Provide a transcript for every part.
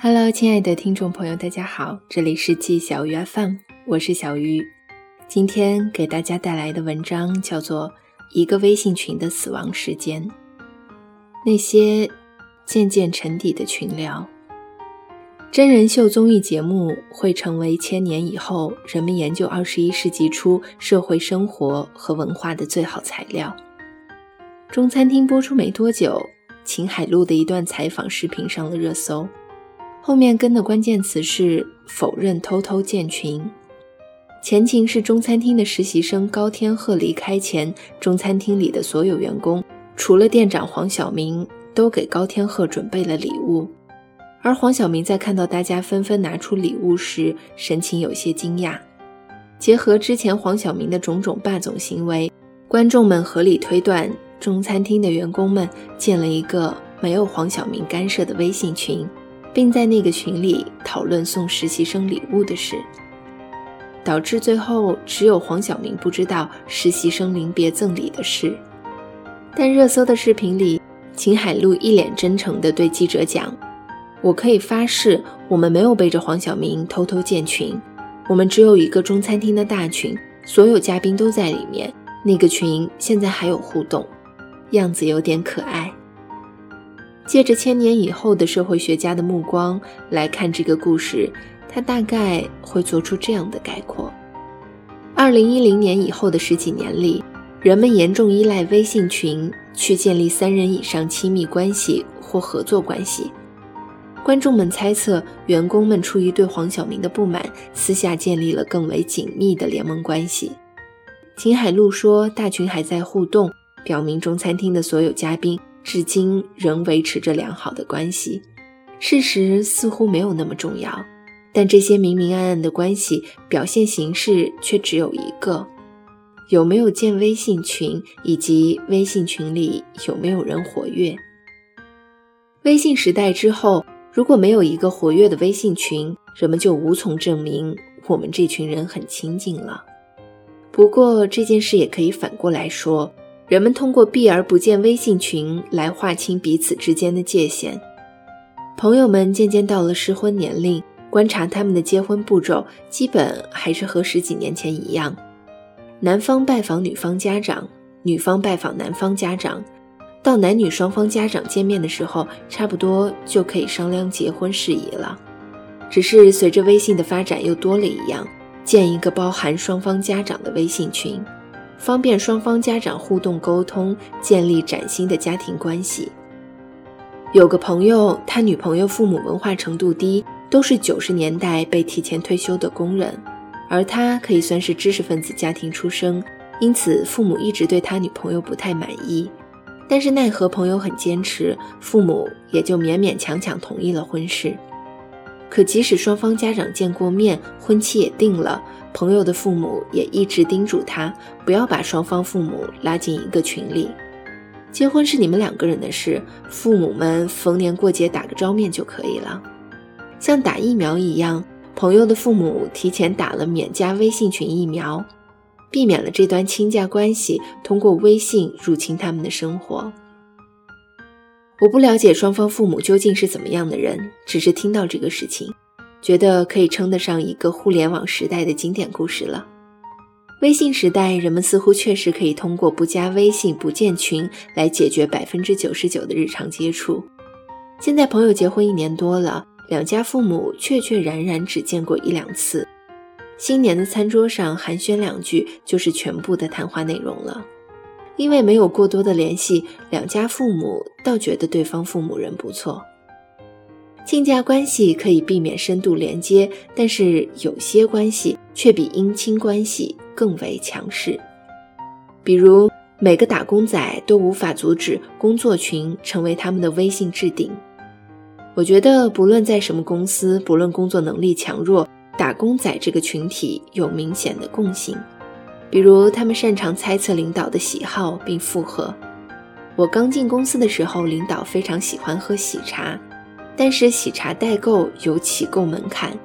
Hello，亲爱的听众朋友，大家好，这里是季小鱼 FM，我是小鱼。今天给大家带来的文章叫做《一个微信群的死亡时间》，那些渐渐沉底的群聊。真人秀综艺节目会成为千年以后人们研究二十一世纪初社会生活和文化的最好材料。中餐厅播出没多久，秦海璐的一段采访视频上了热搜。后面跟的关键词是否认偷偷建群，前情是中餐厅的实习生高天鹤离开前，中餐厅里的所有员工，除了店长黄晓明，都给高天鹤准备了礼物。而黄晓明在看到大家纷纷拿出礼物时，神情有些惊讶。结合之前黄晓明的种种霸总行为，观众们合理推断，中餐厅的员工们建了一个没有黄晓明干涉的微信群。并在那个群里讨论送实习生礼物的事，导致最后只有黄晓明不知道实习生临别赠礼的事。但热搜的视频里，秦海璐一脸真诚地对记者讲：“我可以发誓，我们没有背着黄晓明偷偷建群，我们只有一个中餐厅的大群，所有嘉宾都在里面。那个群现在还有互动，样子有点可爱。”借着千年以后的社会学家的目光来看这个故事，他大概会做出这样的概括：二零一零年以后的十几年里，人们严重依赖微信群去建立三人以上亲密关系或合作关系。观众们猜测，员工们出于对黄晓明的不满，私下建立了更为紧密的联盟关系。秦海璐说，大群还在互动，表明中餐厅的所有嘉宾。至今仍维持着良好的关系，事实似乎没有那么重要，但这些明明暗暗的关系表现形式却只有一个：有没有建微信群，以及微信群里有没有人活跃。微信时代之后，如果没有一个活跃的微信群，人们就无从证明我们这群人很亲近了。不过这件事也可以反过来说。人们通过避而不见微信群来划清彼此之间的界限。朋友们渐渐到了适婚年龄，观察他们的结婚步骤，基本还是和十几年前一样：男方拜访女方家长，女方拜访男方家长。到男女双方家长见面的时候，差不多就可以商量结婚事宜了。只是随着微信的发展，又多了一样：建一个包含双方家长的微信群。方便双方家长互动沟通，建立崭新的家庭关系。有个朋友，他女朋友父母文化程度低，都是九十年代被提前退休的工人，而他可以算是知识分子家庭出生，因此父母一直对他女朋友不太满意。但是奈何朋友很坚持，父母也就勉勉强强同意了婚事。可即使双方家长见过面，婚期也定了。朋友的父母也一直叮嘱他，不要把双方父母拉进一个群里。结婚是你们两个人的事，父母们逢年过节打个照面就可以了。像打疫苗一样，朋友的父母提前打了免加微信群疫苗，避免了这段亲家关系通过微信入侵他们的生活。我不了解双方父母究竟是怎么样的人，只是听到这个事情。觉得可以称得上一个互联网时代的经典故事了。微信时代，人们似乎确实可以通过不加微信、不建群来解决百分之九十九的日常接触。现在朋友结婚一年多了，两家父母确确然然只见过一两次。新年的餐桌上寒暄两句，就是全部的谈话内容了。因为没有过多的联系，两家父母倒觉得对方父母人不错。亲家关系可以避免深度连接，但是有些关系却比姻亲关系更为强势。比如，每个打工仔都无法阻止工作群成为他们的微信置顶。我觉得，不论在什么公司，不论工作能力强弱，打工仔这个群体有明显的共性，比如他们擅长猜测领导的喜好并附和。我刚进公司的时候，领导非常喜欢喝喜茶。但是喜茶代购有起购门槛，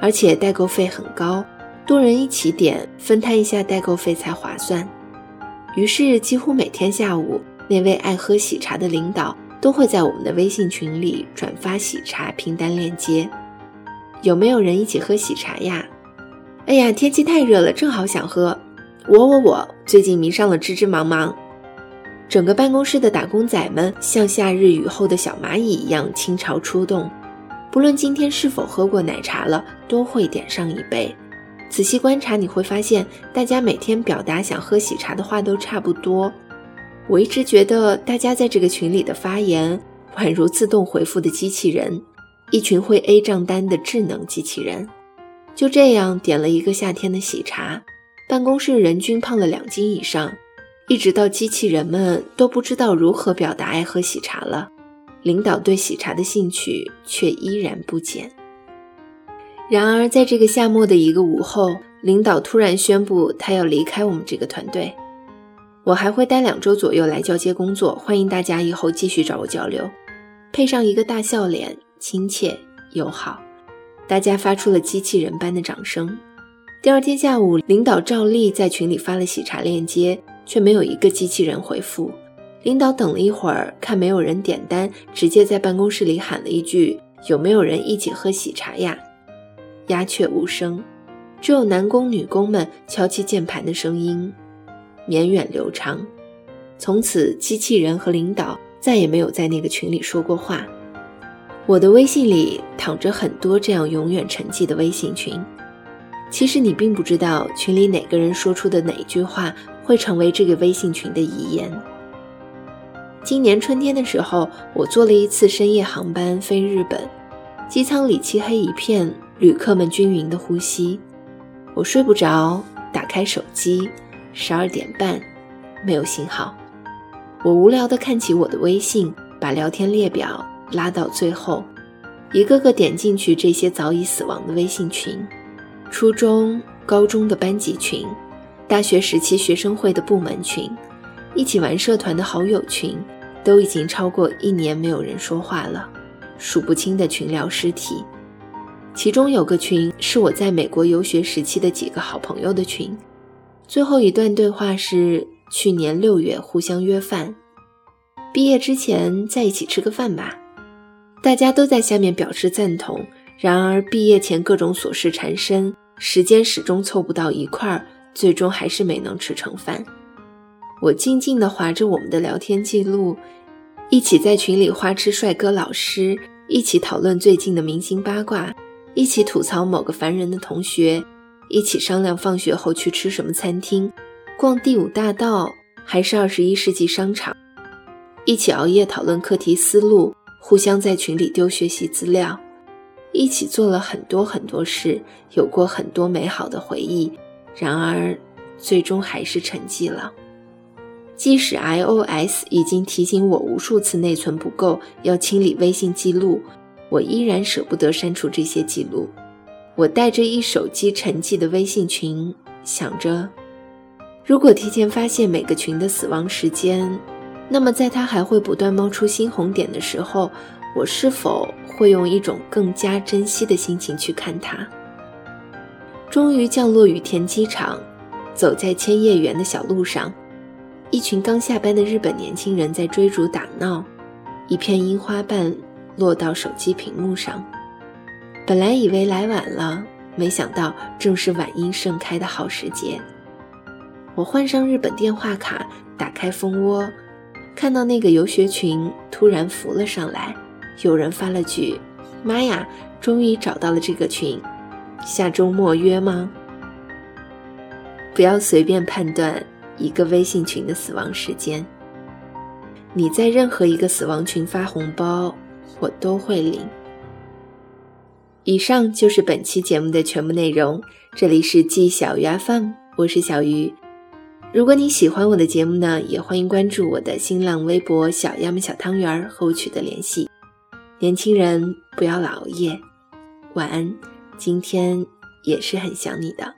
而且代购费很高，多人一起点分摊一下代购费才划算。于是几乎每天下午，那位爱喝喜茶的领导都会在我们的微信群里转发喜茶拼单链接。有没有人一起喝喜茶呀？哎呀，天气太热了，正好想喝。我我我，最近迷上了芝芝芒芒。整个办公室的打工仔们像夏日雨后的小蚂蚁一样倾巢出动，不论今天是否喝过奶茶了，都会点上一杯。仔细观察，你会发现，大家每天表达想喝喜茶的话都差不多。我一直觉得，大家在这个群里的发言，宛如自动回复的机器人，一群会 A 账单的智能机器人。就这样点了一个夏天的喜茶，办公室人均胖了两斤以上，一直到机器人们都不知道如何表达爱喝喜茶了，领导对喜茶的兴趣却依然不减。然而，在这个夏末的一个午后，领导突然宣布他要离开我们这个团队。我还会待两周左右来交接工作，欢迎大家以后继续找我交流。配上一个大笑脸，亲切友好，大家发出了机器人般的掌声。第二天下午，领导照例在群里发了喜茶链接，却没有一个机器人回复。领导等了一会儿，看没有人点单，直接在办公室里喊了一句：“有没有人一起喝喜茶呀？”鸦雀无声，只有男工女工们敲击键盘的声音，绵远流长。从此，机器人和领导再也没有在那个群里说过话。我的微信里躺着很多这样永远沉寂的微信群。其实你并不知道，群里哪个人说出的哪句话会成为这个微信群的遗言。今年春天的时候，我坐了一次深夜航班飞日本，机舱里漆黑一片。旅客们均匀的呼吸，我睡不着，打开手机，十二点半，没有信号。我无聊的看起我的微信，把聊天列表拉到最后，一个个点进去这些早已死亡的微信群：初中、高中的班级群，大学时期学生会的部门群，一起玩社团的好友群，都已经超过一年没有人说话了，数不清的群聊尸体。其中有个群是我在美国游学时期的几个好朋友的群，最后一段对话是去年六月互相约饭，毕业之前在一起吃个饭吧。大家都在下面表示赞同。然而毕业前各种琐事缠身，时间始终凑不到一块儿，最终还是没能吃成饭。我静静地划着我们的聊天记录，一起在群里花痴帅哥老师，一起讨论最近的明星八卦。一起吐槽某个烦人的同学，一起商量放学后去吃什么餐厅，逛第五大道还是二十一世纪商场，一起熬夜讨论课题思路，互相在群里丢学习资料，一起做了很多很多事，有过很多美好的回忆。然而，最终还是沉寂了。即使 iOS 已经提醒我无数次内存不够，要清理微信记录。我依然舍不得删除这些记录。我带着一手机沉寂的微信群，想着，如果提前发现每个群的死亡时间，那么在它还会不断冒出新红点的时候，我是否会用一种更加珍惜的心情去看它？终于降落羽田机场，走在千叶园的小路上，一群刚下班的日本年轻人在追逐打闹，一片樱花瓣。落到手机屏幕上，本来以为来晚了，没想到正是晚樱盛开的好时节。我换上日本电话卡，打开蜂窝，看到那个游学群突然浮了上来，有人发了句：“妈呀，终于找到了这个群，下周末约吗？”不要随便判断一个微信群的死亡时间。你在任何一个死亡群发红包。我都会领。以上就是本期节目的全部内容。这里是季小鱼 FM，我是小鱼。如果你喜欢我的节目呢，也欢迎关注我的新浪微博“小鸭们小汤圆”和我取得联系。年轻人不要老熬夜，晚安。今天也是很想你的。